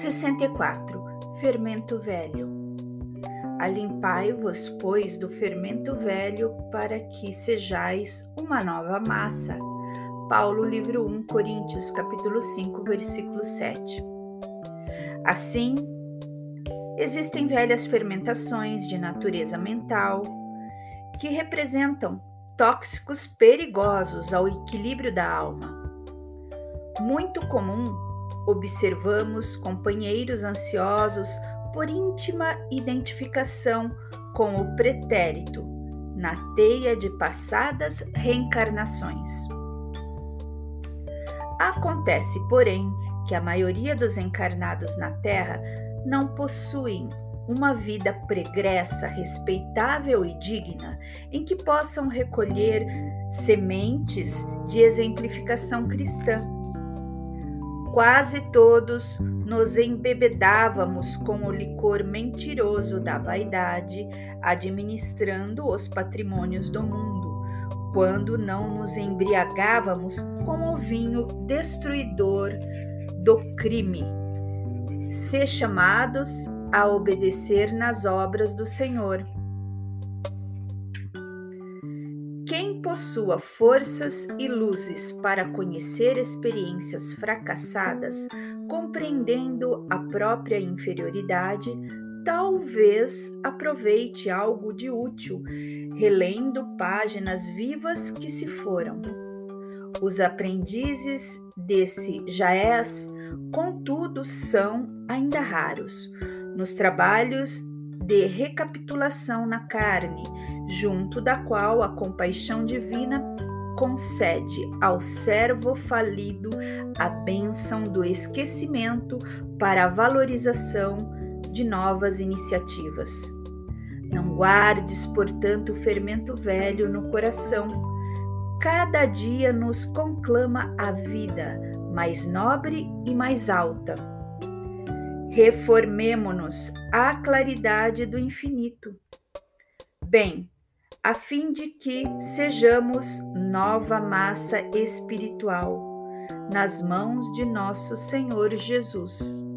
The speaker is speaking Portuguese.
64 Fermento Velho Alimpai-vos, pois, do fermento velho, para que sejais uma nova massa. Paulo, livro 1, Coríntios, capítulo 5, versículo 7. Assim, existem velhas fermentações de natureza mental que representam tóxicos perigosos ao equilíbrio da alma. Muito comum observamos companheiros ansiosos por íntima identificação com o pretérito na teia de passadas reencarnações. Acontece, porém, que a maioria dos encarnados na Terra não possuem uma vida pregressa, respeitável e digna, em que possam recolher sementes de exemplificação cristã Quase todos nos embebedávamos com o licor mentiroso da vaidade, administrando os patrimônios do mundo, quando não nos embriagávamos com o vinho destruidor do crime. Ser chamados a obedecer nas obras do Senhor possua forças e luzes para conhecer experiências fracassadas, compreendendo a própria inferioridade, talvez aproveite algo de útil, relendo páginas vivas que se foram. Os aprendizes desse Jaés, contudo, são ainda raros. Nos trabalhos de recapitulação na carne, junto da qual a compaixão divina concede ao servo falido a bênção do esquecimento para a valorização de novas iniciativas. Não guardes, portanto, o fermento velho no coração. Cada dia nos conclama a vida mais nobre e mais alta. Reformemo-nos à claridade do infinito. Bem, a fim de que sejamos nova massa espiritual nas mãos de nosso Senhor Jesus.